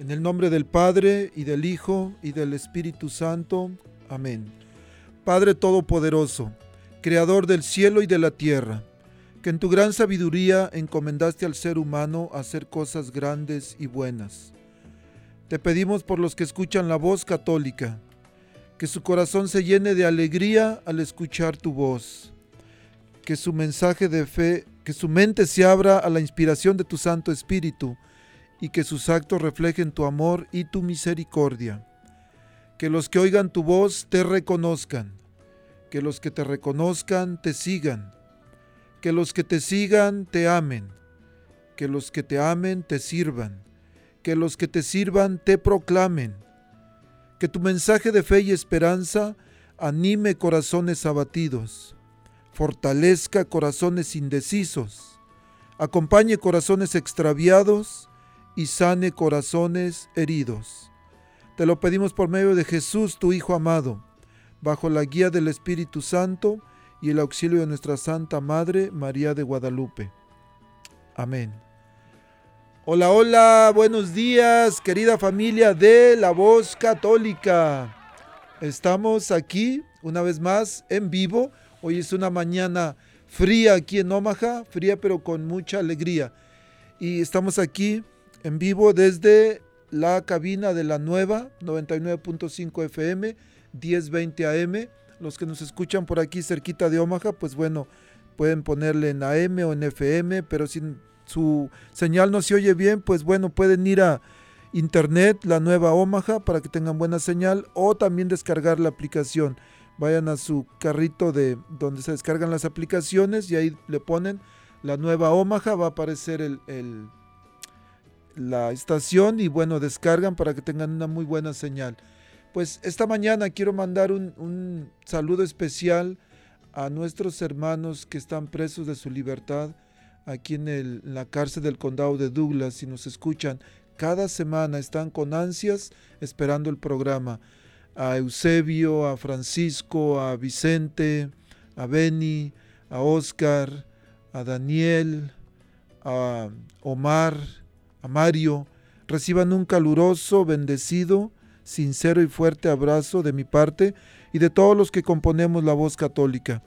En el nombre del Padre y del Hijo y del Espíritu Santo. Amén. Padre Todopoderoso, Creador del cielo y de la tierra, que en tu gran sabiduría encomendaste al ser humano hacer cosas grandes y buenas. Te pedimos por los que escuchan la voz católica, que su corazón se llene de alegría al escuchar tu voz, que su mensaje de fe, que su mente se abra a la inspiración de tu Santo Espíritu, y que sus actos reflejen tu amor y tu misericordia. Que los que oigan tu voz te reconozcan, que los que te reconozcan te sigan, que los que te sigan te amen, que los que te amen te sirvan, que los que te sirvan te proclamen, que tu mensaje de fe y esperanza anime corazones abatidos, fortalezca corazones indecisos, acompañe corazones extraviados, y sane corazones heridos. Te lo pedimos por medio de Jesús, tu Hijo amado, bajo la guía del Espíritu Santo y el auxilio de nuestra Santa Madre, María de Guadalupe. Amén. Hola, hola, buenos días, querida familia de la voz católica. Estamos aquí una vez más en vivo. Hoy es una mañana fría aquí en Omaha, fría pero con mucha alegría. Y estamos aquí en vivo desde la cabina de la nueva 99.5 FM, 1020 AM. Los que nos escuchan por aquí cerquita de Omaha, pues bueno, pueden ponerle en AM o en FM, pero si su señal no se oye bien, pues bueno, pueden ir a internet, la nueva Omaha, para que tengan buena señal, o también descargar la aplicación. Vayan a su carrito de donde se descargan las aplicaciones y ahí le ponen la nueva Omaha, va a aparecer el la estación y bueno, descargan para que tengan una muy buena señal. Pues esta mañana quiero mandar un, saludo especial a nuestros hermanos que están presos de su libertad aquí en, la cárcel del condado de Douglas. Si nos escuchan, cada semana están con ansias esperando el programa. A Eusebio, a Francisco, a Vicente, a Benny, a Oscar, a Daniel, a Omar, a Mario, reciban un caluroso, bendecido, sincero y fuerte abrazo de mi parte y de todos los que componemos la voz católica.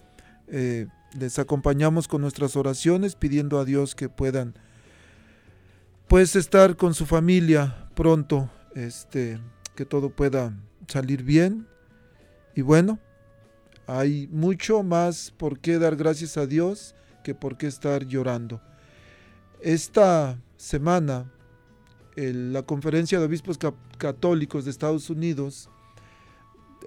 Eh, les acompañamos con nuestras oraciones pidiendo a Dios que puedan pues estar con su familia pronto, este, que todo pueda salir bien. Y bueno, hay mucho más por qué dar gracias a Dios que por qué estar llorando. Esta semana la Conferencia de Obispos Católicos de Estados Unidos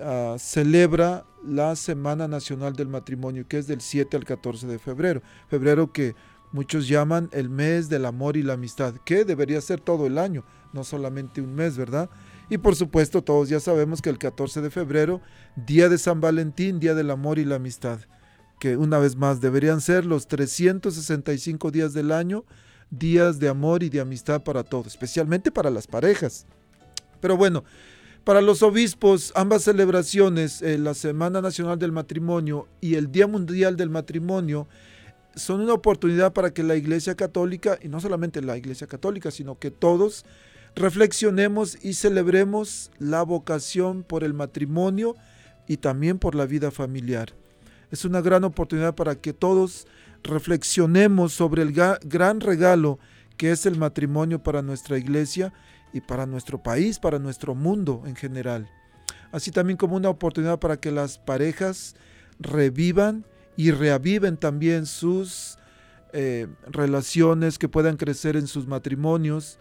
ah, celebra la Semana Nacional del Matrimonio, que es del 7 al 14 de febrero. Febrero que muchos llaman el mes del amor y la amistad, que debería ser todo el año, no solamente un mes, ¿verdad? Y por supuesto todos ya sabemos que el 14 de febrero, día de San Valentín, día del amor y la amistad, que una vez más deberían ser los 365 días del año, días de amor y de amistad para todos, especialmente para las parejas. Pero bueno, para los obispos, ambas celebraciones, eh, la Semana Nacional del Matrimonio y el Día Mundial del Matrimonio, son una oportunidad para que la Iglesia Católica, y no solamente la Iglesia Católica, sino que todos reflexionemos y celebremos la vocación por el matrimonio y también por la vida familiar. Es una gran oportunidad para que todos reflexionemos sobre el gran regalo que es el matrimonio para nuestra iglesia y para nuestro país, para nuestro mundo en general. Así también como una oportunidad para que las parejas revivan y reaviven también sus eh, relaciones, que puedan crecer en sus matrimonios.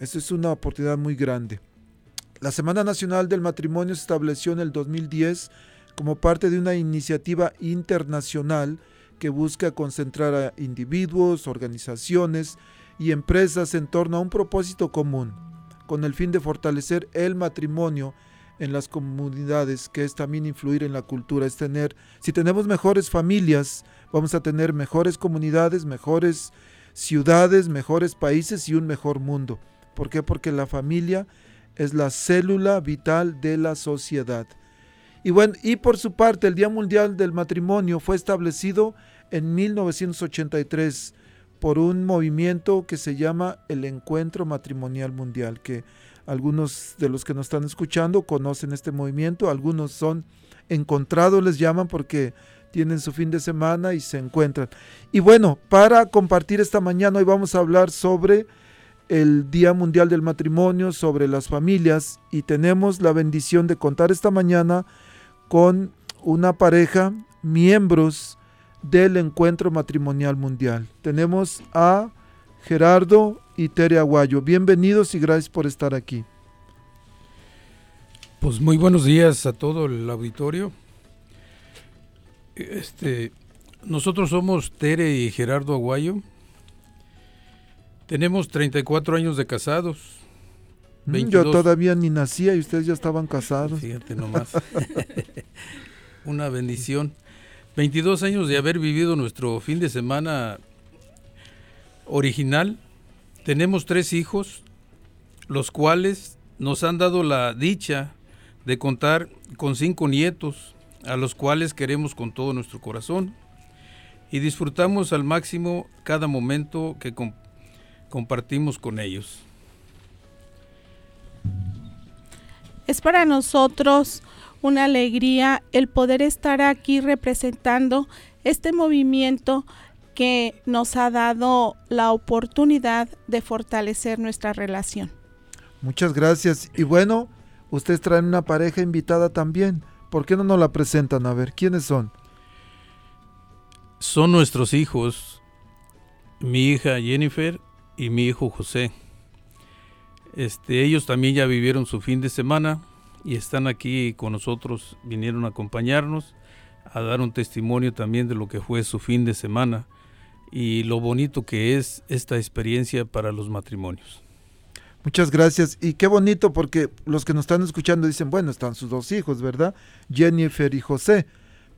Esa es una oportunidad muy grande. La Semana Nacional del Matrimonio se estableció en el 2010 como parte de una iniciativa internacional que busca concentrar a individuos, organizaciones y empresas en torno a un propósito común, con el fin de fortalecer el matrimonio en las comunidades, que es también influir en la cultura, es tener, si tenemos mejores familias, vamos a tener mejores comunidades, mejores ciudades, mejores países y un mejor mundo. ¿Por qué? Porque la familia es la célula vital de la sociedad. Y bueno, y por su parte, el Día Mundial del Matrimonio fue establecido en 1983 por un movimiento que se llama el Encuentro Matrimonial Mundial, que algunos de los que nos están escuchando conocen este movimiento, algunos son encontrados, les llaman porque tienen su fin de semana y se encuentran. Y bueno, para compartir esta mañana hoy vamos a hablar sobre el Día Mundial del Matrimonio, sobre las familias y tenemos la bendición de contar esta mañana con una pareja, miembros del Encuentro Matrimonial Mundial. Tenemos a Gerardo y Tere Aguayo. Bienvenidos y gracias por estar aquí. Pues muy buenos días a todo el auditorio. Este, nosotros somos Tere y Gerardo Aguayo. Tenemos 34 años de casados. Mm, yo todavía ni nacía y ustedes ya estaban casados. Fíjate nomás. Una bendición. 22 años de haber vivido nuestro fin de semana original. Tenemos tres hijos, los cuales nos han dado la dicha de contar con cinco nietos, a los cuales queremos con todo nuestro corazón y disfrutamos al máximo cada momento que compartimos con ellos. Es para nosotros una alegría el poder estar aquí representando este movimiento que nos ha dado la oportunidad de fortalecer nuestra relación. Muchas gracias. Y bueno, ustedes traen una pareja invitada también. ¿Por qué no nos la presentan? A ver, ¿quiénes son? Son nuestros hijos, mi hija Jennifer y mi hijo José. Este, ellos también ya vivieron su fin de semana y están aquí con nosotros, vinieron a acompañarnos, a dar un testimonio también de lo que fue su fin de semana y lo bonito que es esta experiencia para los matrimonios. Muchas gracias. Y qué bonito porque los que nos están escuchando dicen, bueno, están sus dos hijos, ¿verdad? Jennifer y José.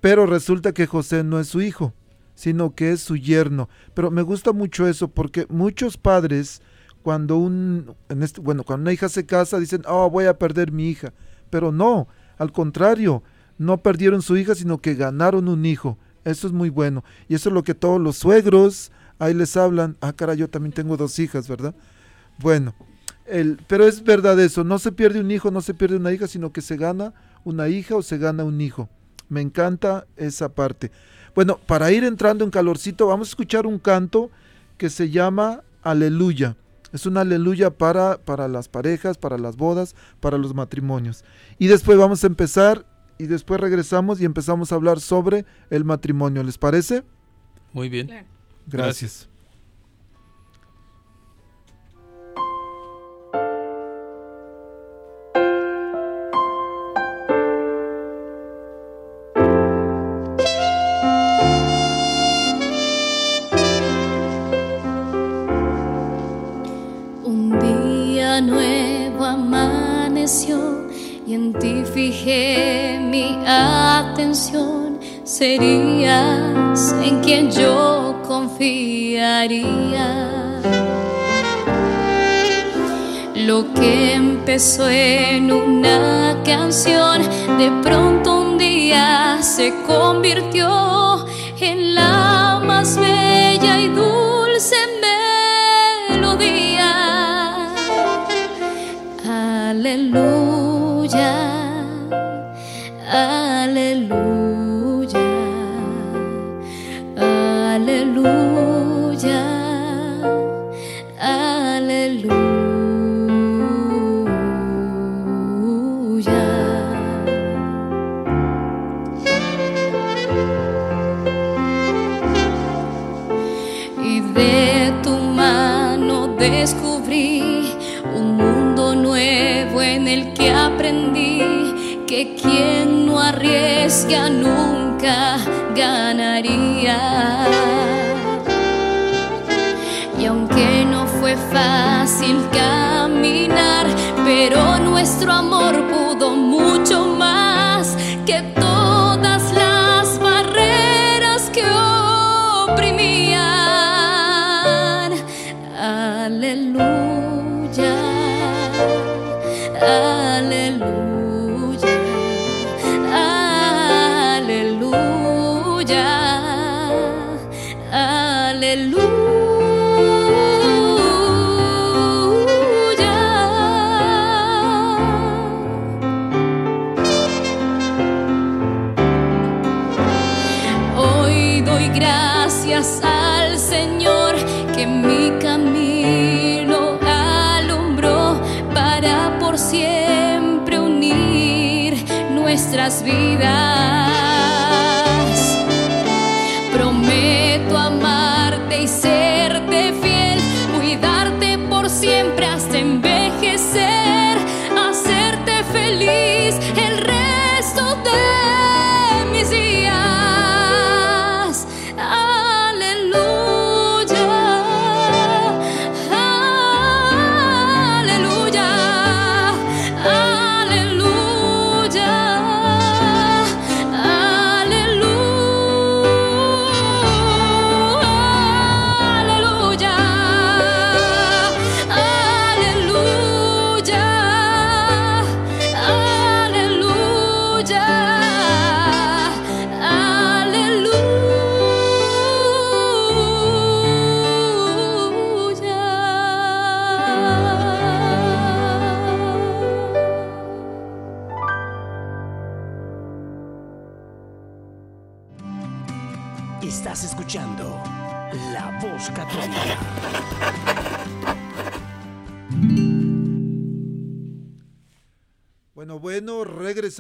Pero resulta que José no es su hijo, sino que es su yerno. Pero me gusta mucho eso porque muchos padres, cuando un, en este, bueno, cuando una hija se casa, dicen, oh, voy a perder mi hija. Pero no, al contrario, no perdieron su hija, sino que ganaron un hijo. Eso es muy bueno. Y eso es lo que todos los suegros ahí les hablan. Ah, cara, yo también tengo dos hijas, ¿verdad? Bueno, el, pero es verdad eso. No se pierde un hijo, no se pierde una hija, sino que se gana una hija o se gana un hijo. Me encanta esa parte. Bueno, para ir entrando en calorcito, vamos a escuchar un canto que se llama Aleluya. Es una aleluya para, para las parejas, para las bodas, para los matrimonios. Y después vamos a empezar y después regresamos y empezamos a hablar sobre el matrimonio. ¿Les parece? Muy bien. Gracias. Y en ti fijé mi atención. Serías en quien yo confiaría. Lo que empezó en una canción, de pronto un día se convirtió en la más bella y dulce Aleluya,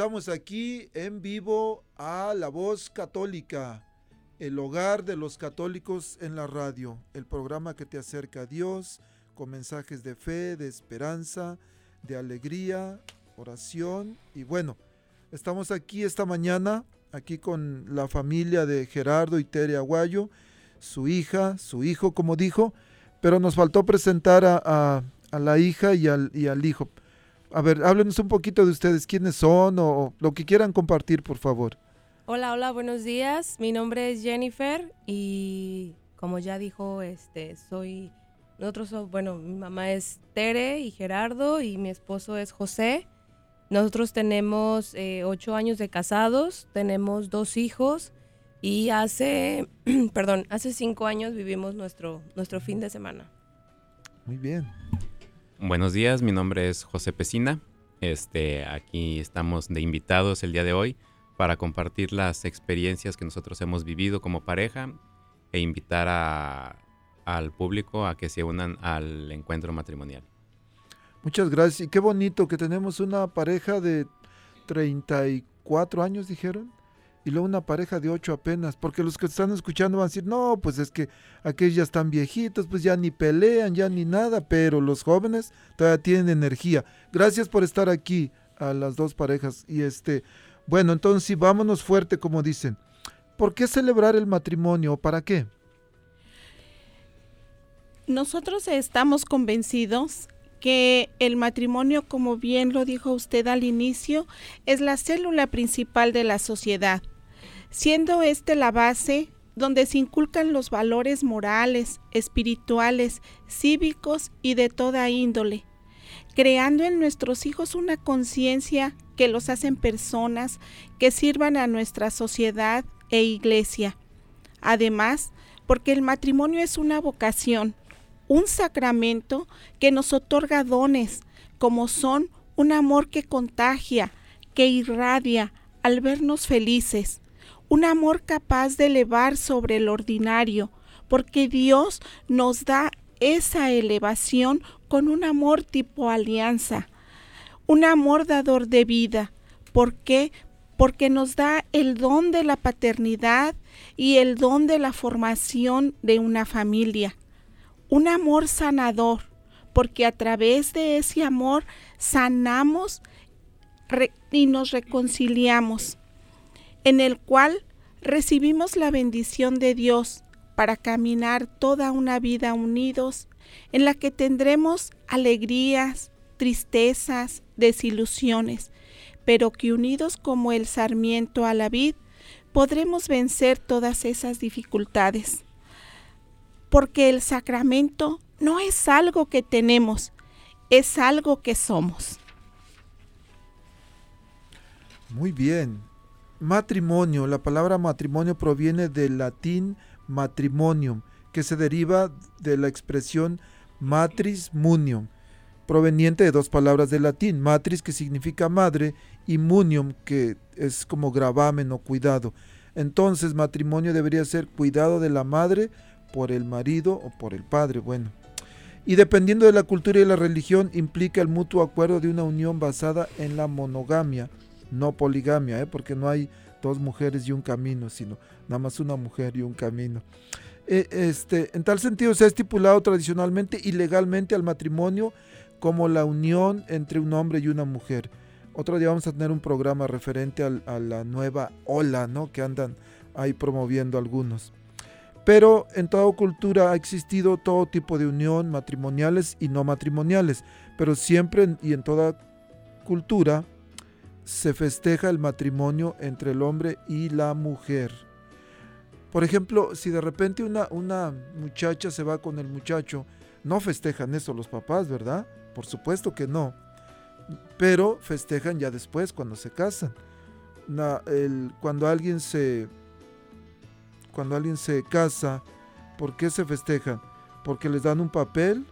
regresamos aquí en vivo a La Voz Católica, el hogar de los católicos en la radio, el programa que te acerca a Dios con mensajes de fe, de esperanza, de alegría, oración y bueno, estamos aquí esta mañana, aquí con la familia de Gerardo y Tere Aguayo, su hija, su hijo, como dijo, pero nos faltó presentar a, a- la hija y al hijo. A ver, háblenos un poquito de ustedes, quiénes son o, o lo que quieran compartir, por favor. Hola, hola, buenos días. Mi nombre es Jennifer y como ya dijo, este, soy, nosotros, so- bueno, mi mamá es Tere y Gerardo y mi esposo es José. Nosotros tenemos eh, ocho años de casados, tenemos dos hijos y hace, perdón, hace cinco años vivimos nuestro, nuestro fin de semana. Muy bien. Buenos días, mi nombre es José Pesina. Este, aquí estamos de invitados el día de hoy para compartir las experiencias que nosotros hemos vivido como pareja e invitar a- al público a que se unan al encuentro matrimonial. Muchas gracias. Y qué bonito que tenemos una pareja de 34 años, dijeron, y luego una pareja de 8 apenas, porque los que están escuchando van a decir, no, pues es que aquellos ya están viejitos, pues ya ni pelean, ya ni nada, pero los jóvenes todavía tienen energía. Gracias por estar aquí a las dos parejas. Y este, bueno, entonces sí, vámonos fuerte, como dicen. ¿Por qué celebrar el matrimonio? ¿Para qué? Nosotros estamos convencidos que el matrimonio, como bien lo dijo usted al inicio, es la célula principal de la sociedad, siendo este la base donde se inculcan los valores morales, espirituales, cívicos y de toda índole, creando en nuestros hijos una conciencia que los hacen personas que sirvan a nuestra sociedad e iglesia. Además, porque el matrimonio es una vocación, un sacramento que nos otorga dones, como son un amor que contagia, que irradia al vernos felices, un amor capaz de elevar sobre el ordinario, porque Dios nos da esa elevación con un amor tipo alianza, un amor dador de vida. ¿Por qué? Porque nos da el don de la paternidad y el don de la formación de una familia un amor sanador, porque a través de ese amor sanamos y nos reconciliamos, en el cual recibimos la bendición de Dios para caminar toda una vida unidos, en la que tendremos alegrías, tristezas, desilusiones, pero que unidos como el sarmiento a la vid, podremos vencer todas esas dificultades porque el sacramento no es algo que tenemos, es algo que somos. Muy bien. Matrimonio. La palabra matrimonio proviene del latín matrimonium, que se deriva de la expresión matris munium, proveniente de dos palabras del latín, matris que significa madre y munium que es como gravamen o cuidado. Entonces matrimonio debería ser cuidado de la madre por el marido o por el padre, bueno. Y dependiendo de la cultura y la religión implica el mutuo acuerdo de una unión basada en la monogamia no poligamia, ¿eh? porque no hay dos mujeres y un camino, sino nada más una mujer y un camino. Eh, este, en tal sentido se ha estipulado tradicionalmente y legalmente al matrimonio como la unión entre un hombre y una mujer. Otro día vamos a tener un programa referente a la nueva ola, ¿no? Que andan ahí promoviendo algunos. Pero en toda cultura ha existido todo tipo de unión, matrimoniales y no matrimoniales. Pero siempre y en toda cultura se festeja el matrimonio entre el hombre y la mujer. Por ejemplo, si de repente una, una muchacha se va con el muchacho, no festejan eso los papás, ¿verdad? Por supuesto que no. Pero festejan ya después, cuando se casan. cuando alguien se. Cuando alguien se casa, ¿por qué se festejan? ¿Porque les dan un papel?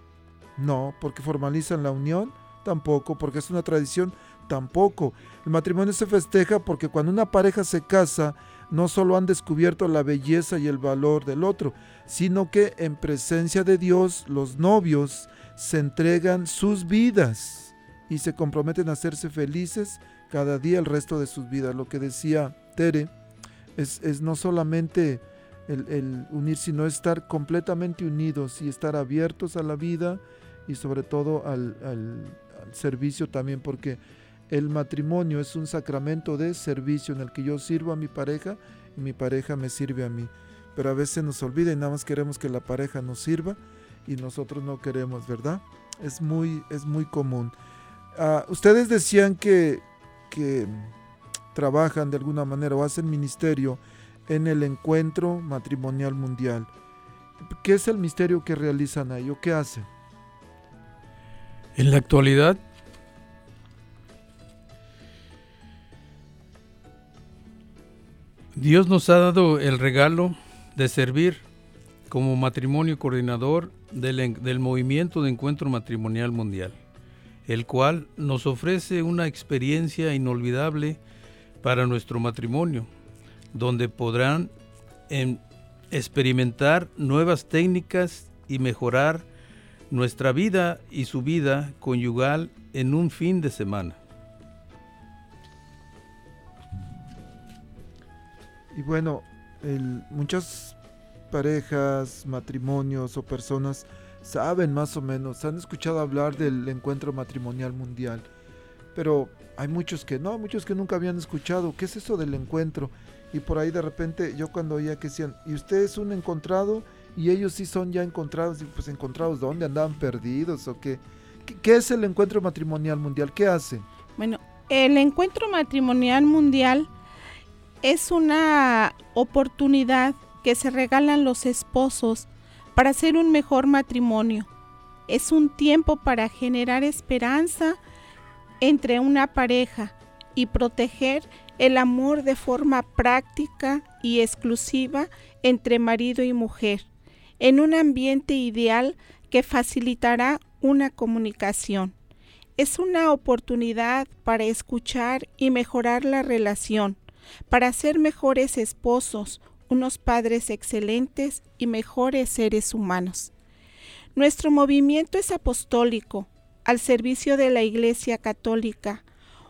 No. ¿Porque formalizan la unión? Tampoco. ¿Porque es una tradición? Tampoco. El matrimonio se festeja porque cuando una pareja se casa, no solo han descubierto la belleza y el valor del otro, sino que en presencia de Dios los novios se entregan sus vidas y se comprometen a hacerse felices cada día el resto de sus vidas. Lo que decía Tere es, no solamente el, unir, sino estar completamente unidos y estar abiertos a la vida y sobre todo al, al servicio también, porque el matrimonio es un sacramento de servicio en el que yo sirvo a mi pareja y mi pareja me sirve a mí. Pero a veces nos olvida y nada más queremos que la pareja nos sirva y nosotros no queremos, ¿verdad? Es muy, es muy común. Ah, ustedes decían que, que trabajan de alguna manera o hacen ministerio en el encuentro matrimonial mundial. ¿Qué es el misterio que realizan ahí o qué hacen? En la actualidad, Dios nos ha dado el regalo de servir como matrimonio coordinador del, movimiento de encuentro matrimonial mundial, el cual nos ofrece una experiencia inolvidable para nuestro matrimonio, donde podrán em, experimentar nuevas técnicas y mejorar nuestra vida y su vida conyugal en un fin de semana. Y bueno, muchas parejas, matrimonios o personas saben más o menos, han escuchado hablar del encuentro matrimonial mundial, pero hay muchos que no, muchos que nunca habían escuchado, ¿qué es eso del encuentro? Y por ahí de repente yo cuando oía que decían, ¿y usted es un encontrado? Y ellos sí son ya encontrados, y pues encontrados, ¿dónde andaban perdidos o qué? ¿Qué, es el encuentro matrimonial mundial? ¿Qué hacen? Bueno, el encuentro matrimonial mundial es una oportunidad que se regalan los esposos para hacer un mejor matrimonio. Es un tiempo para generar esperanza entre una pareja y proteger el amor de forma práctica y exclusiva entre marido y mujer, en un ambiente ideal que facilitará una comunicación. Es una oportunidad para escuchar y mejorar la relación, para ser mejores esposos, unos padres excelentes y mejores seres humanos. Nuestro movimiento es apostólico, al servicio de la Iglesia Católica,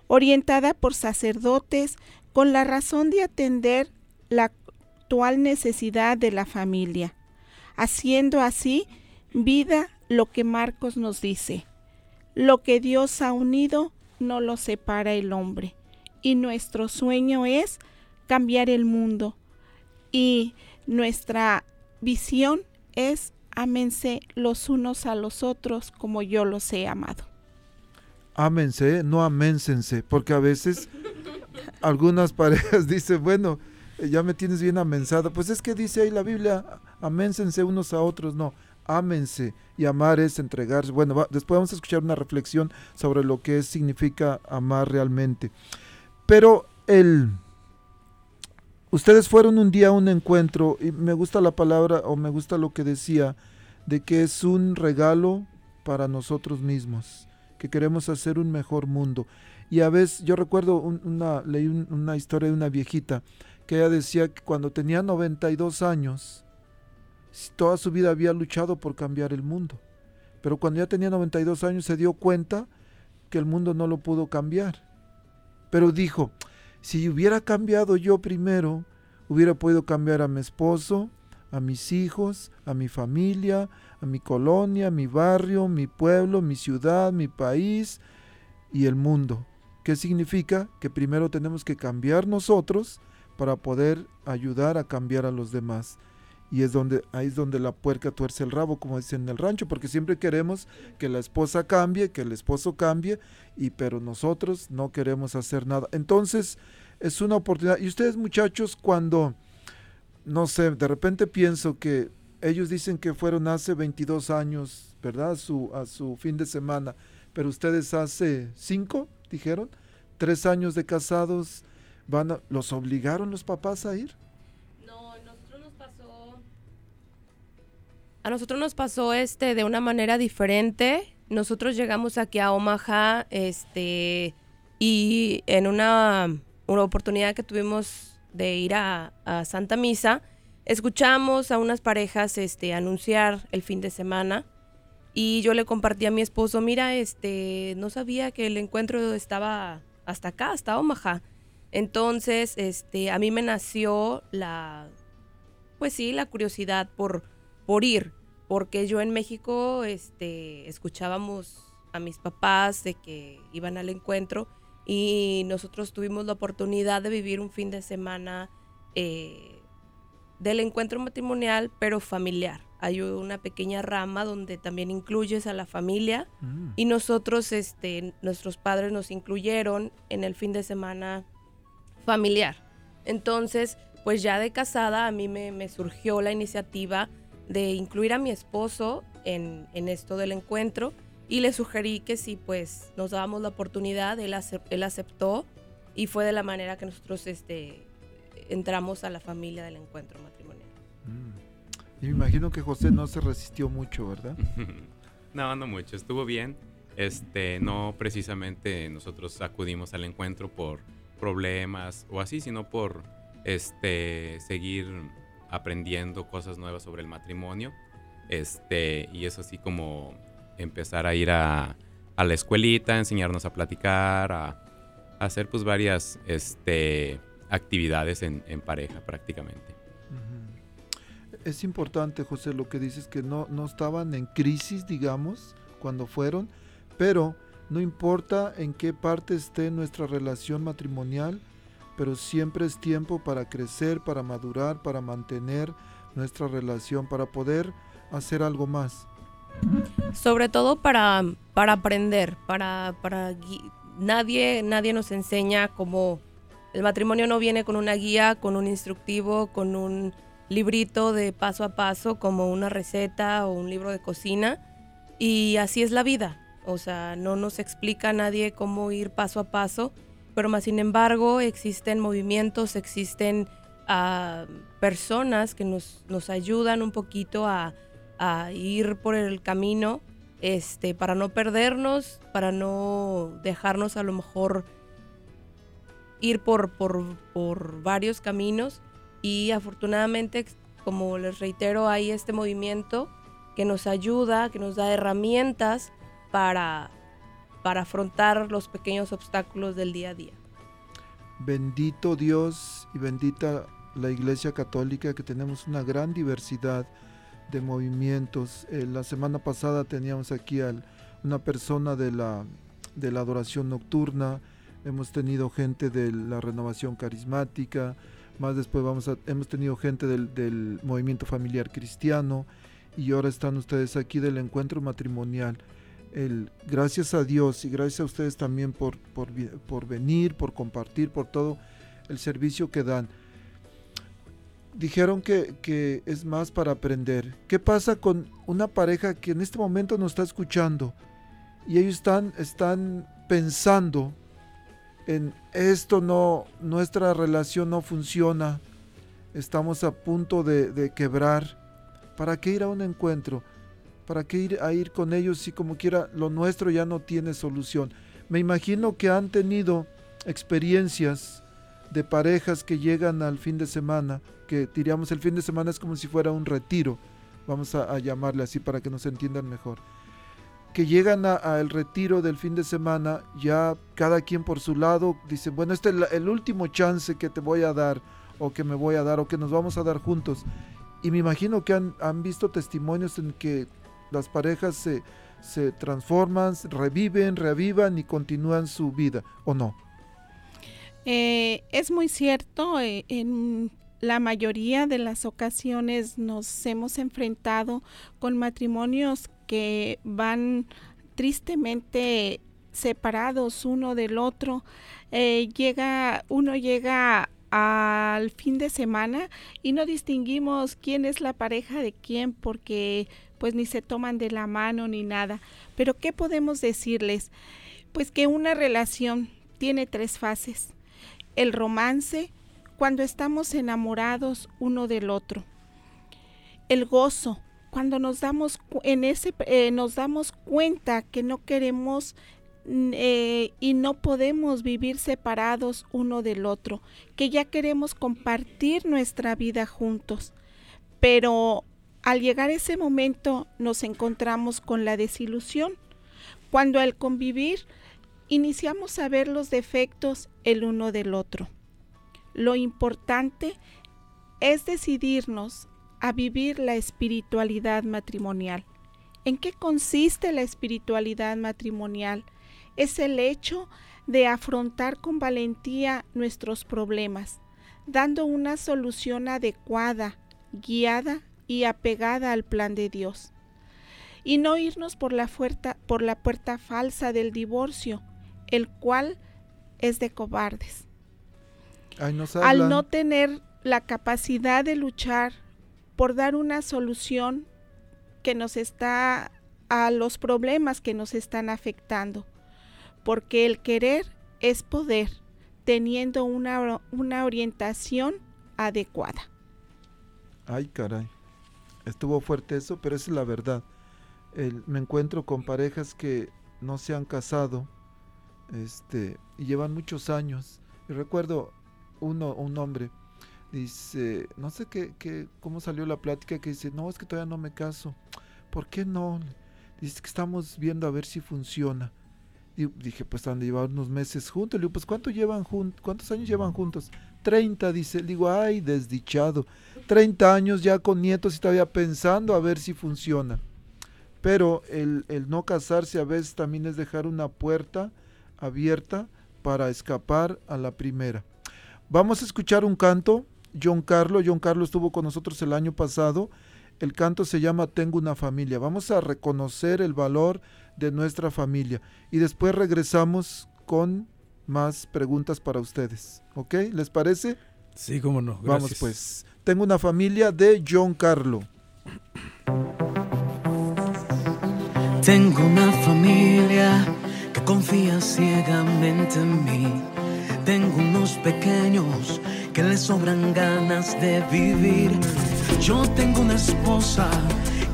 orientada por sacerdotes con la razón de atender la actual necesidad de la familia, haciendo así vida lo que Marcos nos dice. Lo que Dios ha unido no lo separa el hombre. Y nuestro sueño es cambiar el mundo, y nuestra visión es ámense los unos a los otros como yo los he amado. Ámense, no aménsense, porque a veces algunas parejas dicen, bueno, ya me tienes bien amensado. Pues es que dice ahí la Biblia, aménsense unos a otros, no, ámense. Y amar es entregarse. Bueno, después vamos a escuchar una reflexión sobre lo que significa amar realmente. Pero el Ustedes fueron un día a un encuentro y me gusta la palabra o me gusta lo que decía de que es un regalo para nosotros mismos, que queremos hacer un mejor mundo. Y a veces yo recuerdo una leí una historia de una viejita que ella decía que cuando tenía 92 años toda su vida había luchado por cambiar el mundo. Pero cuando ya tenía 92 años se dio cuenta que el mundo no lo pudo cambiar pero dijo, si hubiera cambiado yo primero, hubiera podido cambiar a mi esposo, a mis hijos, a mi familia, a mi colonia, mi barrio, mi pueblo, mi ciudad, mi país y el mundo. ¿Qué significa? Que primero tenemos que cambiar nosotros para poder ayudar a cambiar a los demás. Y es donde, ahí es donde la puerca tuerce el rabo, como dicen en el rancho, porque siempre queremos que la esposa cambie, que el esposo cambie, y pero nosotros no queremos hacer nada. Entonces, es una oportunidad. Y ustedes, muchachos, cuando, no sé, de repente pienso que ellos dicen que fueron hace 22 años, ¿verdad? A su, a su fin de semana, pero ustedes hace 5, dijeron, tres años de casados, van a- ¿los obligaron los papás a ir? A nosotros nos pasó este de una manera diferente. Nosotros llegamos aquí a Omaha, este, y en una, una oportunidad que tuvimos de ir a, Santa Misa, escuchamos a unas parejas este, anunciar el fin de semana. Y yo le compartí a mi esposo, mira, este, no sabía que el encuentro estaba hasta acá, hasta Omaha. Entonces, este, a mí me nació la, pues sí, la curiosidad por, por ir, porque yo en México, este, escuchábamos a mis papás de que iban al encuentro y nosotros tuvimos la oportunidad de vivir un fin de semana eh, del encuentro matrimonial, pero familiar. Hay una pequeña rama donde también incluyes a la familia Mm. y nosotros, este, nuestros padres nos incluyeron en el fin de semana familiar. Entonces, pues ya de casada a mí me, me surgió la iniciativa de incluir a mi esposo en, en esto del encuentro y le sugerí que si pues nos dábamos la oportunidad, él, acep- él aceptó y fue de la manera que nosotros este, entramos a la familia del encuentro matrimonial. Mm. Y me imagino que José no se resistió mucho, ¿verdad? No, no mucho, estuvo bien. Este, no precisamente nosotros acudimos al encuentro por problemas o así, sino por este seguir aprendiendo cosas nuevas sobre el matrimonio. Este, y es así como empezar a ir a, a la escuelita, enseñarnos a platicar, a, hacer pues varias este, actividades en, en pareja prácticamente. Es importante, José, lo que dices, que no, no estaban en crisis, digamos, cuando fueron, pero no importa en qué parte esté nuestra relación matrimonial, pero siempre es tiempo para crecer, para madurar, para mantener nuestra relación, para poder hacer algo más. Sobre todo para, para aprender, para, para nadie, nadie nos enseña cómo el matrimonio no viene con una guía, con un instructivo, con un librito de paso a paso, como una receta o un libro de cocina. Y así es la vida. O sea, no nos explica nadie cómo ir paso a paso, pero más sin embargo existen movimientos, existen ah, personas que nos, nos ayudan un poquito a, a ir por el camino este, para no perdernos, para no dejarnos a lo mejor ir por, por, por varios caminos. Y afortunadamente, como les reitero, hay este movimiento que nos ayuda, que nos da herramientas para, para afrontar los pequeños obstáculos del día a día. Bendito Dios y bendita la Iglesia Católica que tenemos una gran diversidad de movimientos. Eh, la semana pasada teníamos aquí a una persona de la, de la adoración nocturna, hemos tenido gente de la renovación carismática, más después vamos hemos tenido gente del movimiento familiar cristiano y ahora están ustedes aquí del encuentro matrimonial. Gracias a Dios y gracias a ustedes también por, por, por venir, por compartir, por todo el servicio que dan. Dijeron que, que es más para aprender. ¿Qué pasa con una pareja que en este momento nos está escuchando y ellos están, están pensando en esto no, nuestra relación no funciona, estamos a punto de, de quebrar? ¿Para qué ir a un encuentro? ¿Para qué ir a ir con ellos si como quiera lo nuestro ya no tiene solución? Me imagino que han tenido experiencias de parejas que llegan al fin de semana, que diríamos el fin de semana es como si fuera un retiro, vamos a, llamarle así para que nos entiendan mejor, que llegan al retiro del fin de semana, ya cada quien por su lado, dice, bueno, este es el, el último chance que te voy a dar, o que me voy a dar, o que nos vamos a dar juntos. Y me imagino que han, han visto testimonios en que las parejas se, se transforman, reviven, reavivan y continúan su vida, ¿o no? Eh, es muy cierto, eh, en la mayoría de las ocasiones nos hemos enfrentado con matrimonios que van tristemente separados uno del otro. Eh, llega, uno llega al fin de semana y no distinguimos quién es la pareja de quién porque pues ni se toman de la mano ni nada. Pero ¿qué podemos decirles? Pues que una relación tiene tres fases el romance cuando estamos enamorados uno del otro. El gozo cuando nos damos en ese eh, nos damos cuenta que no queremos eh, y no podemos vivir separados uno del otro, que ya queremos compartir nuestra vida juntos. Pero al llegar ese momento nos encontramos con la desilusión, cuando al convivir iniciamos a ver los defectos el uno del otro. Lo importante es decidirnos a vivir la espiritualidad matrimonial. ¿En qué consiste la espiritualidad matrimonial? Es el hecho de afrontar con valentía nuestros problemas, dando una solución adecuada, guiada y apegada al plan de Dios. Y no irnos por la, por la puerta falsa del divorcio, el cual es de cobardes. Al no tener la capacidad de luchar por dar una solución que nos está a los problemas que nos están afectando, porque el querer es poder, teniendo una, una orientación adecuada. Ay, caray. Estuvo fuerte eso, pero esa es la verdad. me encuentro con parejas que no se han casado este, y llevan muchos años. Y recuerdo uno, un hombre, dice, no sé qué, qué, cómo salió la plática, que dice, no, es que todavía no me caso. ¿Por qué no? Dice que estamos viendo a ver si funciona. Y dije, pues han de llevar unos meses juntos. Le digo, pues ¿cuánto llevan? ¿Cuántos años llevan juntos? 30, dice. Le digo, ay, desdichado. 30 años ya con nietos y todavía pensando a ver si funciona. Pero el, el no casarse a veces también es dejar una puerta abierta para escapar a la primera. Vamos a escuchar un canto. John Carlos, John Carlos estuvo con nosotros el año pasado. El canto se llama Tengo una familia. Vamos a reconocer el valor de nuestra familia. Y después regresamos con más preguntas para ustedes. ¿Ok? ¿Les parece? Sí, cómo no. Vamos pues. Tengo una familia de John Carlo. Tengo una familia que confía ciegamente en mí. Tengo unos pequeños que les sobran ganas de vivir. Yo tengo una esposa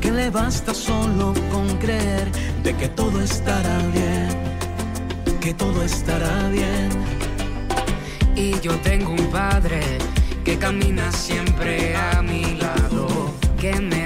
que le basta solo con creer de que todo estará bien, que todo estará bien. Y yo tengo un padre que camina siempre a mi lado, que me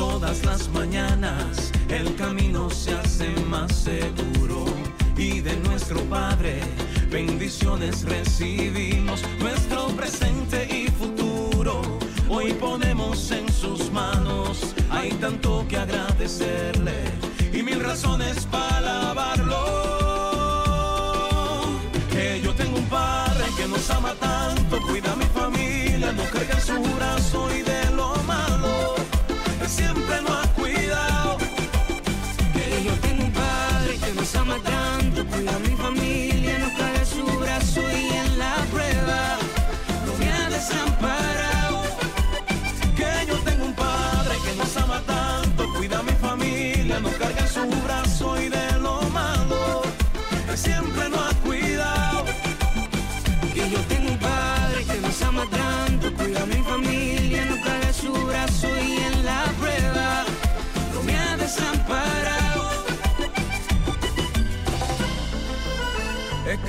Todas las mañanas el camino se hace más seguro y de nuestro Padre bendiciones recibimos, nuestro presente y futuro. Hoy ponemos en sus manos, hay tanto que agradecerle y mil razones para alabarlo. Que yo tengo un padre que nos ama tanto, cuida a mi familia, no carga su brazo y de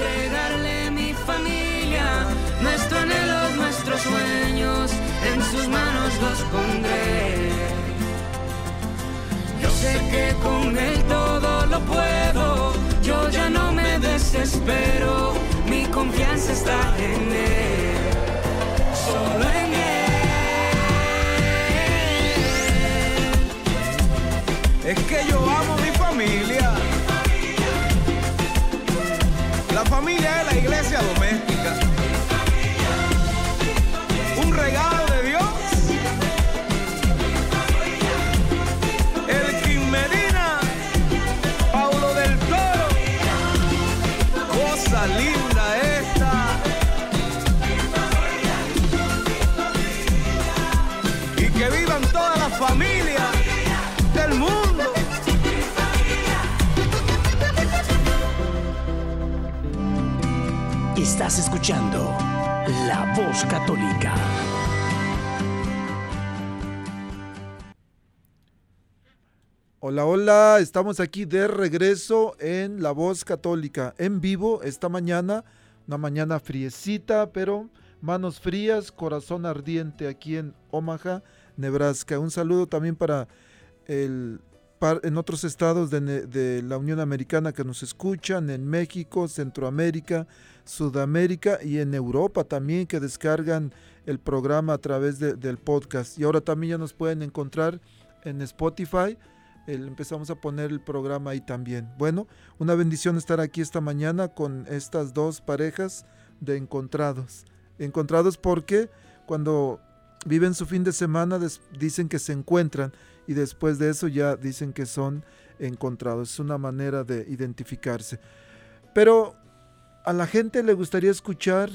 Entregarle mi familia, nuestro anhelo, nuestros sueños, en sus manos los pondré. Yo sé que con él todo lo puedo, yo ya no me desespero, mi confianza está en él, solo en él. Es que yo amo mi familia. Estás escuchando La Voz Católica. Hola, hola, estamos aquí de regreso en La Voz Católica, en vivo esta mañana, una mañana friecita, pero manos frías, corazón ardiente aquí en Omaha, Nebraska. Un saludo también para el, en otros estados de, de la Unión Americana que nos escuchan, en México, Centroamérica, Sudamérica y en Europa también que descargan el programa a través de- del podcast. Y ahora también ya nos pueden encontrar en Spotify. Empezamos a poner el programa ahí también. Bueno, una bendición estar aquí esta mañana con estas dos parejas de encontrados. Encontrados porque cuando viven su fin de semana dicen que se encuentran y después de eso ya dicen que son encontrados. Es una manera de identificarse. Pero a la gente le gustaría escuchar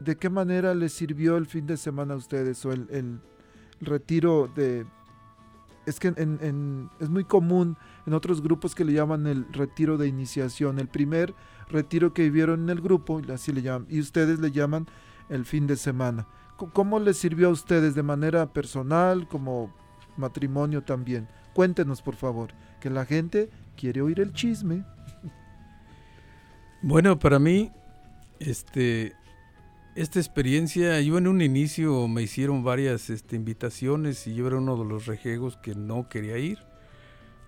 de qué manera les sirvió el fin de semana a ustedes o el, retiro de... Es que en- es muy común en otros grupos que le llaman el retiro de iniciación, el primer retiro que vivieron en el grupo, así le llaman, y ustedes le llaman el fin de semana. ¿Cómo les sirvió a ustedes de manera personal, como matrimonio también? Cuéntenos, por favor, que la gente quiere oír el chisme. Bueno, para mí, este, esta experiencia, yo en un inicio me hicieron varias este, invitaciones y yo era uno de los rejegos que no quería ir.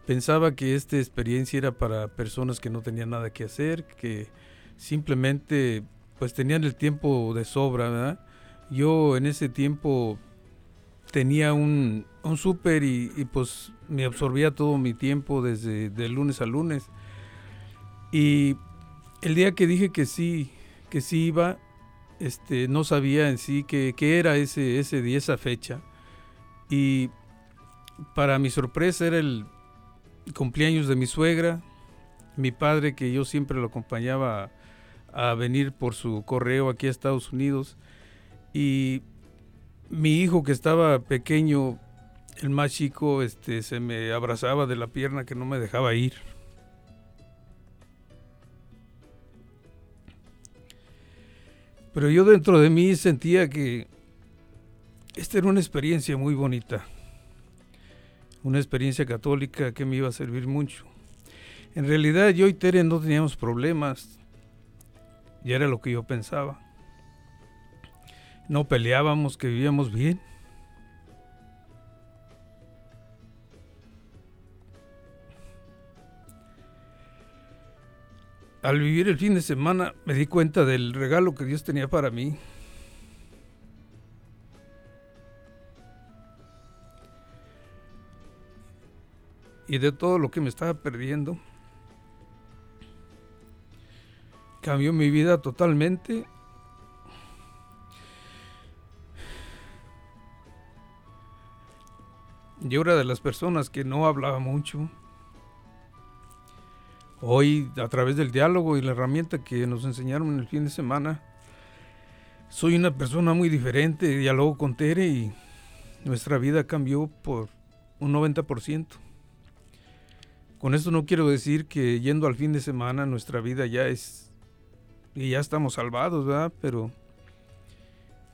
Pensaba que esta experiencia era para personas que no tenían nada que hacer, que simplemente pues tenían el tiempo de sobra, ¿verdad? Yo en ese tiempo tenía un, un súper y, y, pues me absorbía todo mi tiempo desde de lunes a lunes. Y el día que dije que sí, que sí iba, este, no sabía en sí qué qué era ese, ese día, esa fecha. Y para mi sorpresa era el cumpleaños de mi suegra, mi padre que yo siempre lo acompañaba a, a venir por su correo aquí a Estados Unidos y mi hijo que estaba pequeño el más chico este, se me abrazaba de la pierna que no me dejaba ir. Pero yo dentro de mí sentía que esta era una experiencia muy bonita, una experiencia católica que me iba a servir mucho. En realidad yo y Tere no teníamos problemas, y era lo que yo pensaba. No peleábamos, que vivíamos bien. Al vivir el fin de semana me di cuenta del regalo que Dios tenía para mí. Y de todo lo que me estaba perdiendo. Cambió mi vida totalmente. Yo era de las personas que no hablaba mucho. Hoy, a través del diálogo y la herramienta que nos enseñaron en el fin de semana, soy una persona muy diferente. Dialogo con Tere y nuestra vida cambió por un 90%. Con esto no quiero decir que yendo al fin de semana nuestra vida ya es y ya estamos salvados, ¿verdad? Pero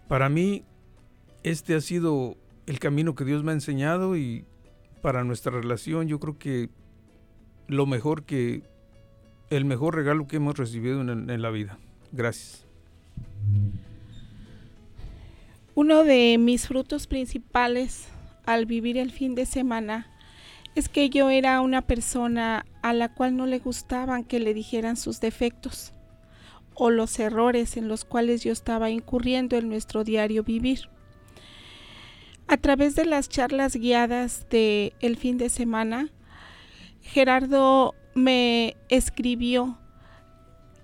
para mí este ha sido el camino que Dios me ha enseñado y para nuestra relación yo creo que lo mejor que el mejor regalo que hemos recibido en, la vida. Gracias. Uno de mis frutos principales al vivir el fin de semana es que yo era una persona a la cual no le gustaban que le dijeran sus defectos o los errores en los cuales yo estaba incurriendo en nuestro diario vivir. A través de las charlas guiadas de el fin de semana, Gerardo me escribió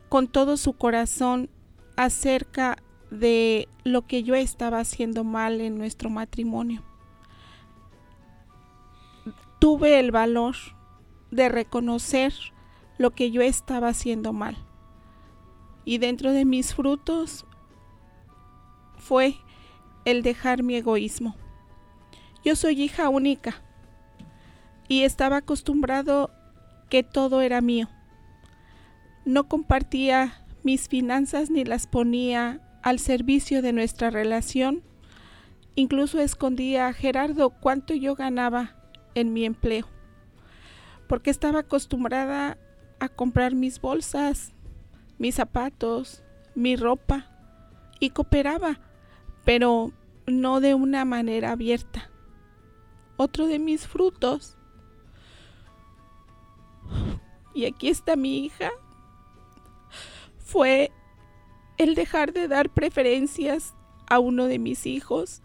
con todo su corazón acerca de lo que yo estaba haciendo mal en nuestro matrimonio. Tuve el valor de reconocer lo que yo estaba haciendo mal. Y dentro de mis frutos fue el dejar mi egoísmo. Yo soy hija única y estaba acostumbrado que todo era mío. No compartía mis finanzas ni las ponía al servicio de nuestra relación. Incluso escondía a Gerardo cuánto yo ganaba en mi empleo, porque estaba acostumbrada a comprar mis bolsas, mis zapatos, mi ropa, y cooperaba, pero no de una manera abierta. Otro de mis frutos y aquí está mi hija, fue el dejar de dar preferencias a uno de mis hijos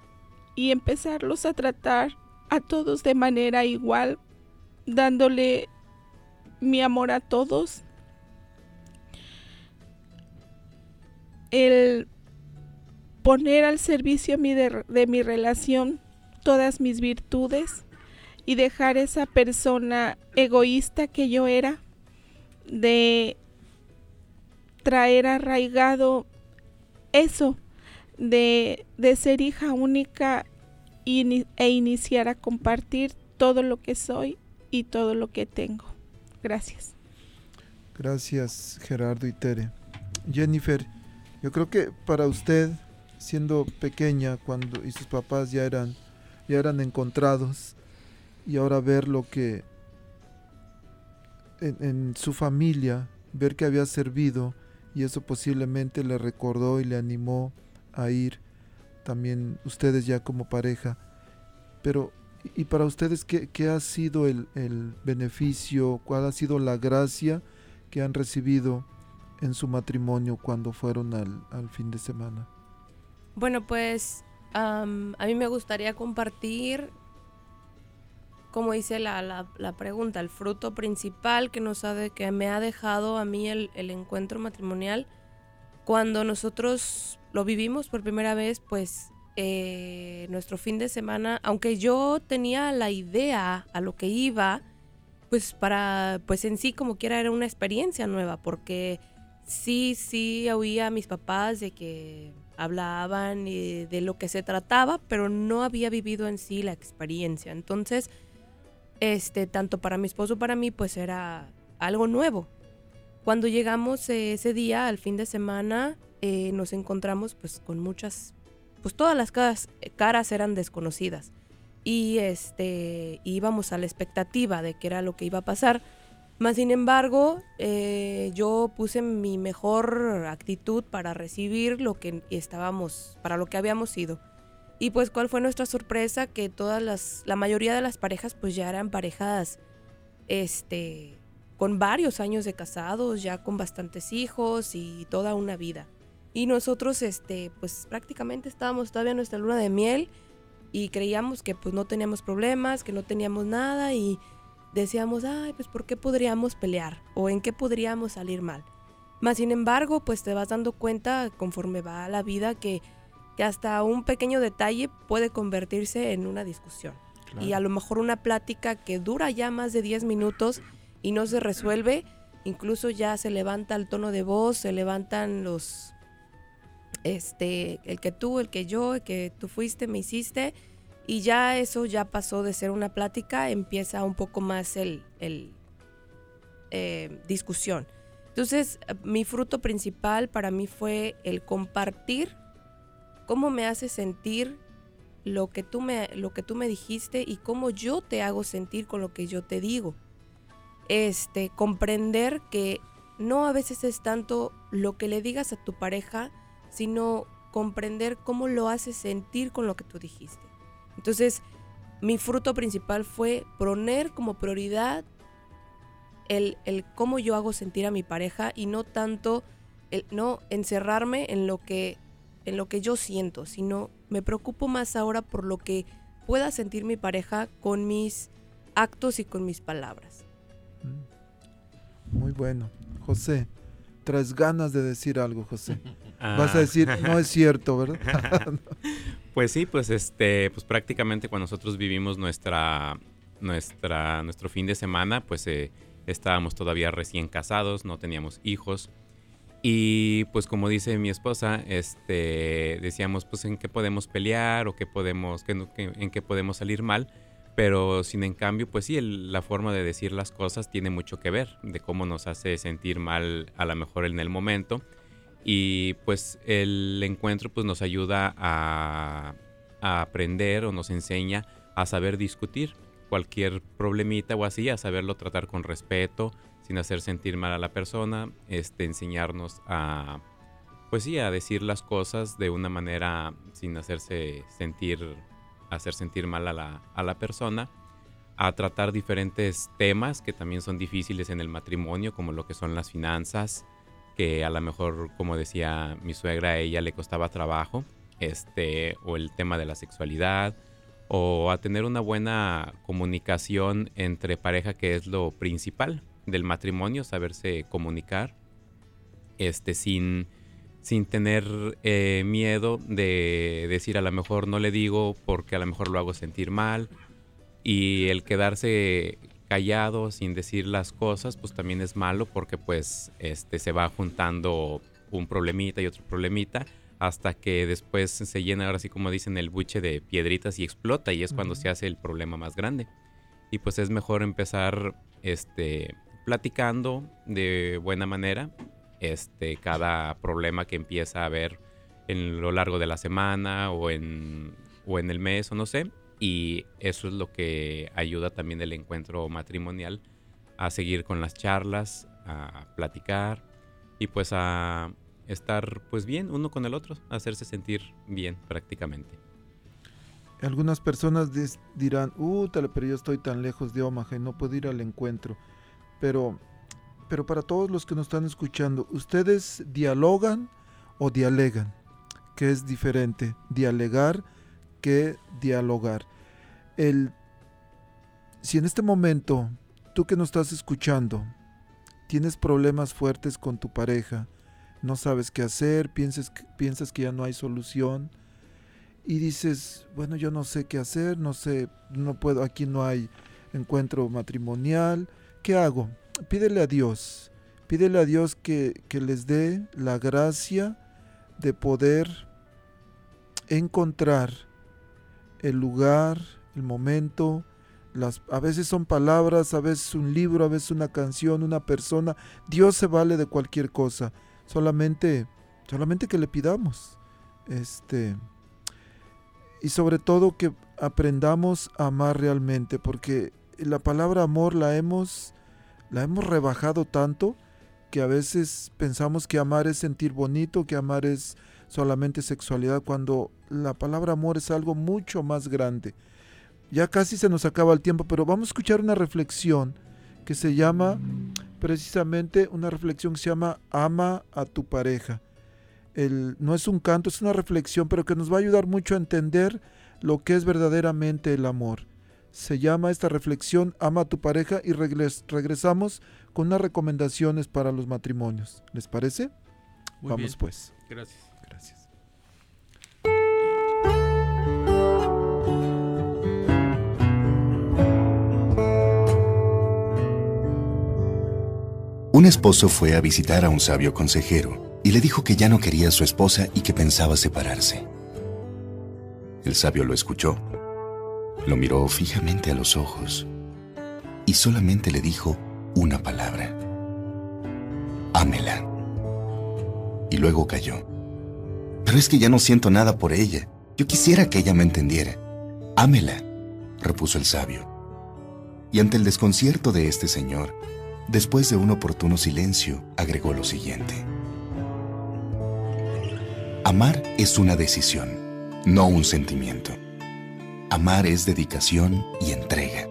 y empezarlos a tratar a todos de manera igual, dándole mi amor a todos. El poner al servicio de, mi relación todas mis virtudes y dejar esa persona egoísta que yo era de traer arraigado eso de, ser hija única e iniciar a compartir todo lo que soy y todo lo que tengo. Gracias. Gracias Gerardo y Tere. Jennifer, yo creo que para usted, siendo pequeña cuando y sus papás ya eran, ya eran encontrados, y ahora ver lo que en, su familia, ver que había servido y eso posiblemente le recordó y le animó a ir también ustedes ya como pareja. Pero, ¿y para ustedes qué, ha sido el, beneficio, cuál ha sido la gracia que han recibido en su matrimonio cuando fueron al, fin de semana? Bueno, pues a mí me gustaría compartir como dice la, pregunta, el fruto principal que, nos ha que me ha dejado a mí el, encuentro matrimonial, cuando nosotros lo vivimos por primera vez, pues eh, nuestro fin de semana, aunque yo tenía la idea a lo que iba, pues para, pues en sí como quiera era una experiencia nueva, porque sí, sí oía a mis papás de que hablaban eh, de lo que se trataba, pero no había vivido en sí la experiencia. Entonces, este, tanto para mi esposo para mí, pues era algo nuevo. Cuando llegamos eh, ese día, al fin de semana, eh, nos encontramos pues con muchas, pues todas las caras, eran desconocidas. Y este, íbamos a la expectativa de que era lo que iba a pasar. Más sin embargo, eh, yo puse mi mejor actitud para recibir lo que estábamos, para lo que habíamos ido. Y pues cuál fue nuestra sorpresa que todas las, la mayoría de las parejas pues ya eran parejas, este, con varios años de casados, ya con bastantes hijos y toda una vida. Y nosotros, este, pues prácticamente estábamos todavía en nuestra luna de miel y creíamos que pues no teníamos problemas, que no teníamos nada y decíamos, ay, pues ¿por qué podríamos pelear? ¿O en qué podríamos salir mal? Más sin embargo, pues te vas dando cuenta conforme va la vida que, que hasta un pequeño detalle puede convertirse en una discusión. Y a lo mejor una plática que dura ya más de 10 minutos y no se resuelve, incluso ya se levanta el tono de voz, se levantan los, este, el que tú, el que yo, el que tú fuiste, me hiciste, y ya eso ya pasó de ser una plática, empieza un poco más el, el eh, discusión. Entonces, mi fruto principal para mí fue el compartir cómo me hace sentir lo que tú me, lo que tú me dijiste y cómo yo te hago sentir con lo que yo te digo. Este, comprender que no a veces es tanto lo que le digas a tu pareja, sino comprender cómo lo haces sentir con lo que tú dijiste. Entonces, mi fruto principal fue poner como prioridad el, cómo yo hago sentir a mi pareja y no tanto el no encerrarme en lo que en lo que yo siento, sino me preocupo más ahora por lo que pueda sentir mi pareja con mis actos y con mis palabras. Mm. Muy bueno. José, traes ganas de decir algo, José. Vas a decir, no es cierto, ¿verdad? Pues sí, pues este, pues prácticamente cuando nosotros vivimos nuestra, nuestra, nuestro fin de semana, pues eh, estábamos todavía recién casados, no teníamos hijos. Y pues como dice mi esposa, este, decíamos pues en qué podemos pelear o qué podemos, en qué podemos salir mal. Pero sin en cambio, pues sí, la forma de decir las cosas tiene mucho que ver de cómo nos hace sentir mal a lo mejor en el momento y pues el encuentro pues nos ayuda a, aprender o nos enseña a saber discutir cualquier problemita o así, a saberlo tratar con respeto, sin hacer sentir mal a la persona, este, enseñarnos a, pues sí, a decir las cosas de una manera sin hacerse sentir, hacer sentir mal a la, a la persona, a tratar diferentes temas que también son difíciles en el matrimonio, como lo que son las finanzas, que a lo mejor, como decía mi suegra, a ella le costaba trabajo, este, o el tema de la sexualidad, o a tener una buena comunicación entre pareja, que es lo principal del matrimonio, saberse comunicar, este, sin, sin tener eh, miedo de decir a lo mejor no le digo porque a lo mejor lo hago sentir mal, y el quedarse callado, sin decir las cosas, pues también es malo porque pues este se va juntando un problemita y otro problemita hasta que después se llena ahora sí como dicen el buche de piedritas y explota y es cuando se hace el problema más grande. Y pues es mejor empezar este platicando de buena manera este cada problema que empieza a haber en lo largo de la semana o en o en el mes o no sé y eso es lo que ayuda también el encuentro matrimonial a seguir con las charlas, a platicar y pues a estar pues bien uno con el otro, hacerse sentir bien prácticamente. Algunas personas dirán, uh, pero yo estoy tan lejos de Omaha y no puedo ir al encuentro. Pero, pero para todos los que nos están escuchando, ¿ustedes dialogan o dialegan? Que es diferente, dialegar que dialogar. El, si en este momento tú que nos estás escuchando tienes problemas fuertes con tu pareja, no sabes qué hacer, piensas, piensas que ya no hay solución y dices, bueno, yo no sé qué hacer, no sé, no puedo, aquí no hay encuentro matrimonial, ¿qué hago? Pídele a Dios, pídele a Dios que, que les dé la gracia de poder encontrar el lugar, el momento, las, a veces son palabras, a veces un libro, a veces una canción, una persona. Dios se vale de cualquier cosa, solamente, solamente que le pidamos. Este, y sobre todo que aprendamos a amar realmente, porque la palabra amor la hemos, la hemos rebajado tanto que a veces pensamos que amar es sentir bonito, que amar es solamente sexualidad, cuando la palabra amor es algo mucho más grande. Ya casi se nos acaba el tiempo, pero vamos a escuchar una reflexión que se llama, precisamente una reflexión que se llama Ama a tu pareja. El, no es un canto, es una reflexión, pero que nos va a ayudar mucho a entender lo que es verdaderamente el amor. Se llama esta reflexión Ama a tu pareja y regresamos con unas recomendaciones para los matrimonios. ¿Les parece? Vamos pues. Gracias. Gracias. Un esposo fue a visitar a un sabio consejero y le dijo que ya no quería a su esposa y que pensaba separarse. El sabio lo escuchó, lo miró fijamente a los ojos y solamente le dijo una palabra. Ámela. Y luego cayó. Pero es que ya no siento nada por ella. Yo quisiera que ella me entendiera. Ámela, repuso el sabio. Y ante el desconcierto de este señor, Después de un oportuno silencio, agregó lo siguiente. Amar es una decisión, no un sentimiento. Amar es dedicación y entrega.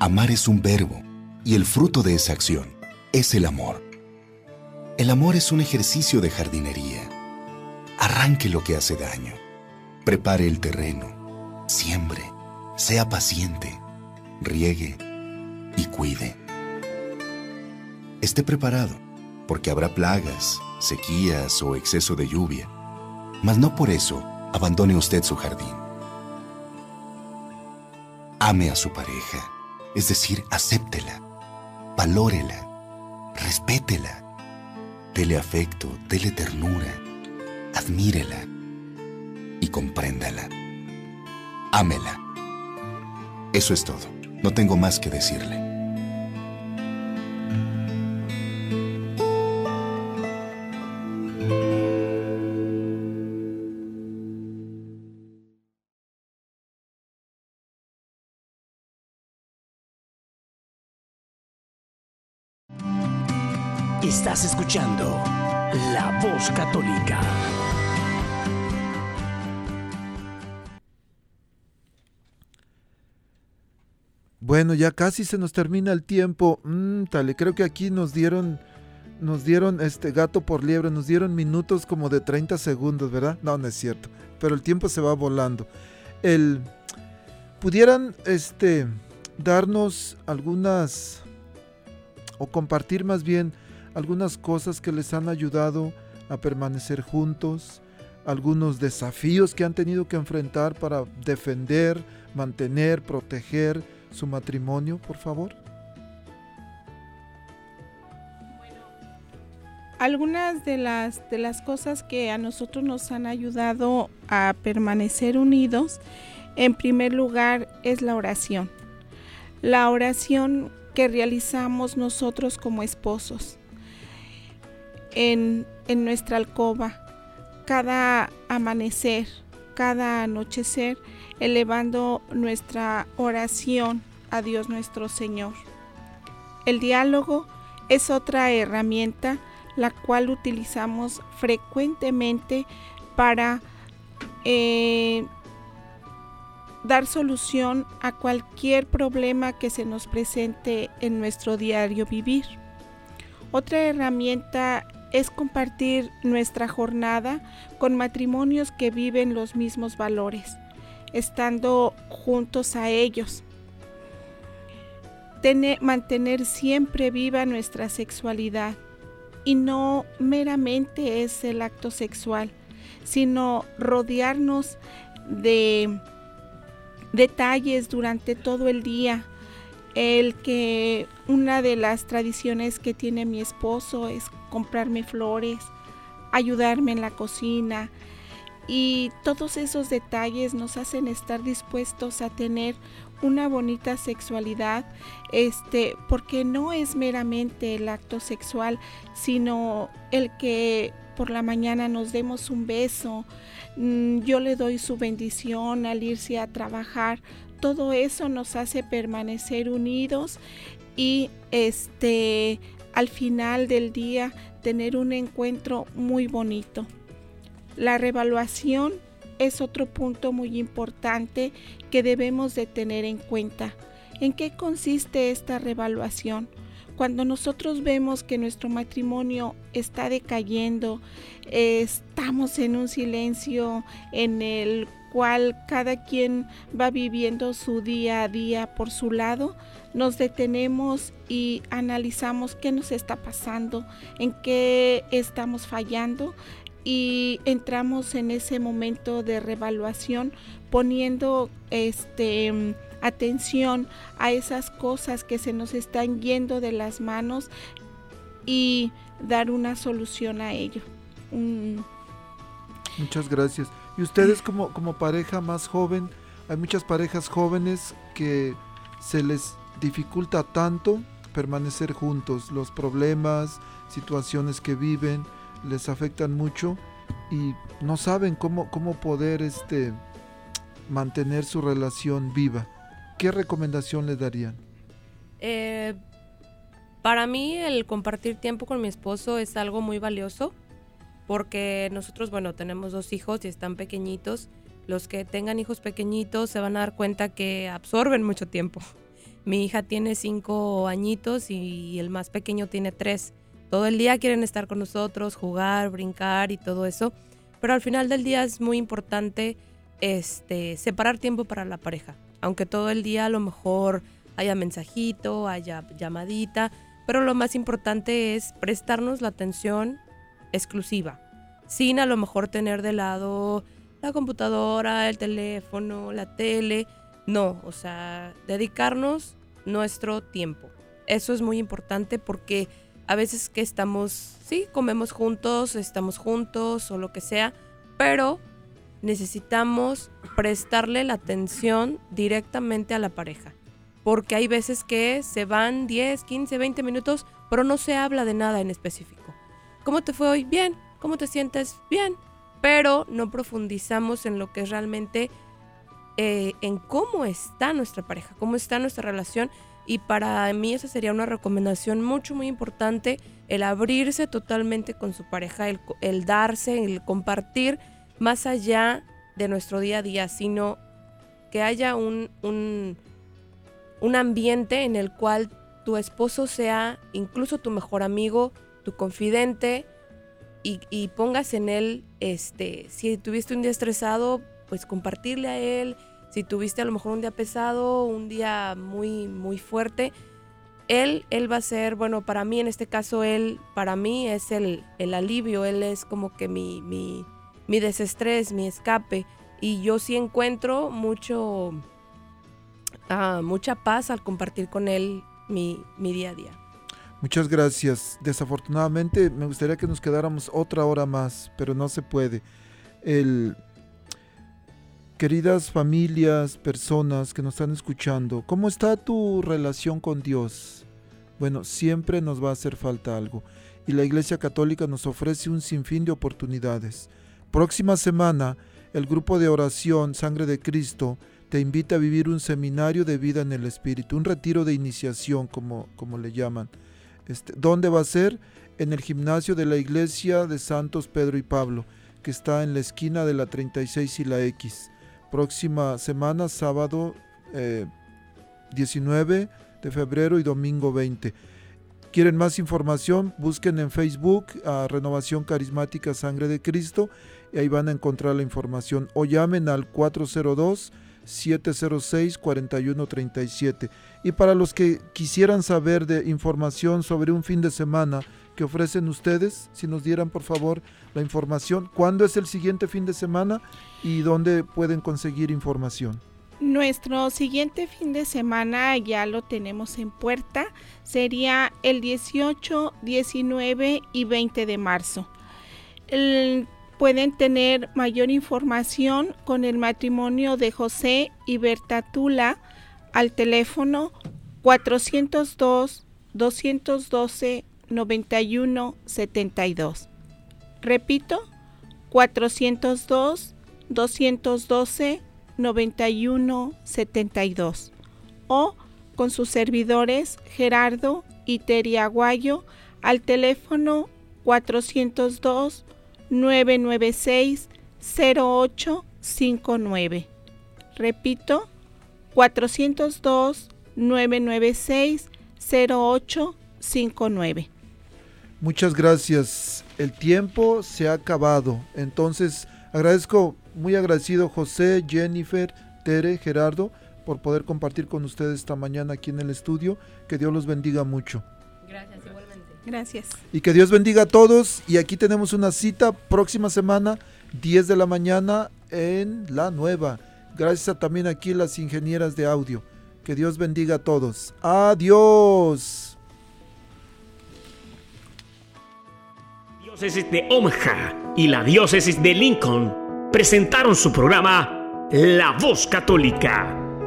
Amar es un verbo y el fruto de esa acción es el amor. El amor es un ejercicio de jardinería. Arranque lo que hace daño. Prepare el terreno. Siembre. Sea paciente. Riegue y cuide esté preparado, porque habrá plagas, sequías o exceso de lluvia, mas no por eso abandone usted su jardín. Ame a su pareja, es decir, acéptela, valórela, respétela, dele afecto, dele ternura, admírela y compréndala. Ámela. Eso es todo. No tengo más que decirle. Estás escuchando La Voz Católica. Bueno, ya casi se nos termina el tiempo. Mm, tal, creo que aquí nos dieron nos dieron este gato por liebre, nos dieron minutos como de 30 segundos, ¿verdad? No, no es cierto, pero el tiempo se va volando. El pudieran este darnos algunas o compartir más bien algunas cosas que les han ayudado a permanecer juntos, algunos desafíos que han tenido que enfrentar para defender, mantener, proteger su matrimonio, por favor. algunas de las de las cosas que a nosotros nos han ayudado a permanecer unidos, en primer lugar es la oración. La oración que realizamos nosotros como esposos en, nuestra alcoba, cada amanecer, cada anochecer, elevando nuestra oración a Dios nuestro Señor. El diálogo es otra herramienta la cual utilizamos frecuentemente para eh, dar solución a cualquier problema que se nos presente en nuestro diario vivir. Otra herramienta es compartir nuestra jornada con matrimonios que viven los mismos valores, estando juntos a ellos. mantener siempre viva nuestra sexualidad y no meramente es el acto sexual, sino rodearnos de detalles durante todo el día, el que una de las tradiciones que tiene mi esposo es comprarme flores, ayudarme en la cocina, y todos esos detalles nos hacen estar dispuestos a tener una bonita sexualidad, este, porque no es meramente el acto sexual, sino el que por la mañana nos demos un beso, mm, yo le doy su bendición al irse a trabajar, todo eso nos hace permanecer unidos y este al final del día tener un encuentro muy bonito. La revaluación es otro punto muy importante que debemos de tener en cuenta. ¿En qué consiste esta revaluación? Cuando nosotros vemos que nuestro matrimonio está decayendo, estamos en un silencio en el cual cada quien va viviendo su día a día por su lado, nos detenemos y analizamos qué nos está pasando, en qué estamos fallando y entramos en ese momento de revaluación poniendo este atención a esas cosas que se nos están yendo de las manos y dar una solución a ello. Muchas gracias. Y ustedes como, como pareja más joven, hay muchas parejas jóvenes que se les dificulta tanto permanecer juntos. Los problemas, situaciones que viven, les afectan mucho y no saben cómo, cómo poder este, mantener su relación viva. ¿Qué recomendación le darían? Eh, para mí el compartir tiempo con mi esposo es algo muy valioso porque nosotros, bueno, tenemos dos hijos y están pequeñitos. Los que tengan hijos pequeñitos se van a dar cuenta que absorben mucho tiempo. Mi hija tiene cinco añitos y el más pequeño tiene tres. Todo el día quieren estar con nosotros, jugar, brincar y todo eso. Pero al final del día es muy importante este, separar tiempo para la pareja. Aunque todo el día a lo mejor haya mensajito, haya llamadita. Pero lo más importante es prestarnos la atención exclusiva. Sin a lo mejor tener de lado la computadora, el teléfono, la tele. No, o sea, dedicarnos nuestro tiempo. Eso es muy importante porque a veces que estamos, sí, comemos juntos, estamos juntos o lo que sea, pero necesitamos prestarle la atención directamente a la pareja. Porque hay veces que se van 10, 15, 20 minutos, pero no se habla de nada en específico. ¿Cómo te fue hoy? Bien. ¿Cómo te sientes? Bien. Pero no profundizamos en lo que es realmente, eh, en cómo está nuestra pareja, cómo está nuestra relación y para mí esa sería una recomendación mucho, muy importante, el abrirse totalmente con su pareja, el, darse, el compartir más allá de nuestro día a día, sino que haya un, un, un ambiente en el cual tu esposo sea incluso tu mejor amigo, tu confidente y, y, pongas en él, este, si tuviste un día estresado, pues compartirle a él, si tuviste a lo mejor un día pesado, un día muy, muy fuerte, él, él va a ser, bueno, para mí en este caso, él, para mí es el, el alivio, él es como que mi, mi, mi desestrés, mi escape. Y yo sí encuentro mucho, ah, mucha paz al compartir con él mi, mi día a día. Muchas gracias. Desafortunadamente me gustaría que nos quedáramos otra hora más, pero no se puede. El, Queridas familias, personas que nos están escuchando, ¿cómo está tu relación con Dios? Bueno, siempre nos va a hacer falta algo y la Iglesia Católica nos ofrece un sinfín de oportunidades. Próxima semana, el grupo de oración Sangre de Cristo te invita a vivir un seminario de vida en el Espíritu, un retiro de iniciación, como, como le llaman. Este, ¿Dónde va a ser? En el gimnasio de la Iglesia de Santos Pedro y Pablo, que está en la esquina de la 36 y la X próxima semana, sábado 19 eh, de febrero y domingo 20. ¿Quieren más información? Busquen en Facebook a Renovación Carismática Sangre de Cristo y ahí van a encontrar la información o llamen al 402 706 4137. Y para los que quisieran saber de información sobre un fin de semana que ofrecen ustedes, si nos dieran por favor la información, cuándo es el siguiente fin de semana y dónde pueden conseguir información. Nuestro siguiente fin de semana ya lo tenemos en puerta, sería el 18, 19 y 20 de marzo. Pueden tener mayor información con el matrimonio de José y Berta Tula al teléfono 402 212 91 72. Repito, 402 212 91 72 o con sus servidores Gerardo y Teri Aguayo al teléfono 402 996 0859. Repito, 402 996 0859. Muchas gracias. El tiempo se ha acabado. Entonces, agradezco, muy agradecido José, Jennifer, Tere, Gerardo, por poder compartir con ustedes esta mañana aquí en el estudio. Que Dios los bendiga mucho. Gracias. Y que Dios bendiga a todos. Y aquí tenemos una cita próxima semana, 10 de la mañana, en la nueva. Gracias a también aquí las ingenieras de audio. Que Dios bendiga a todos. Adiós. diócesis de Omaha y la diócesis de Lincoln presentaron su programa La Voz Católica,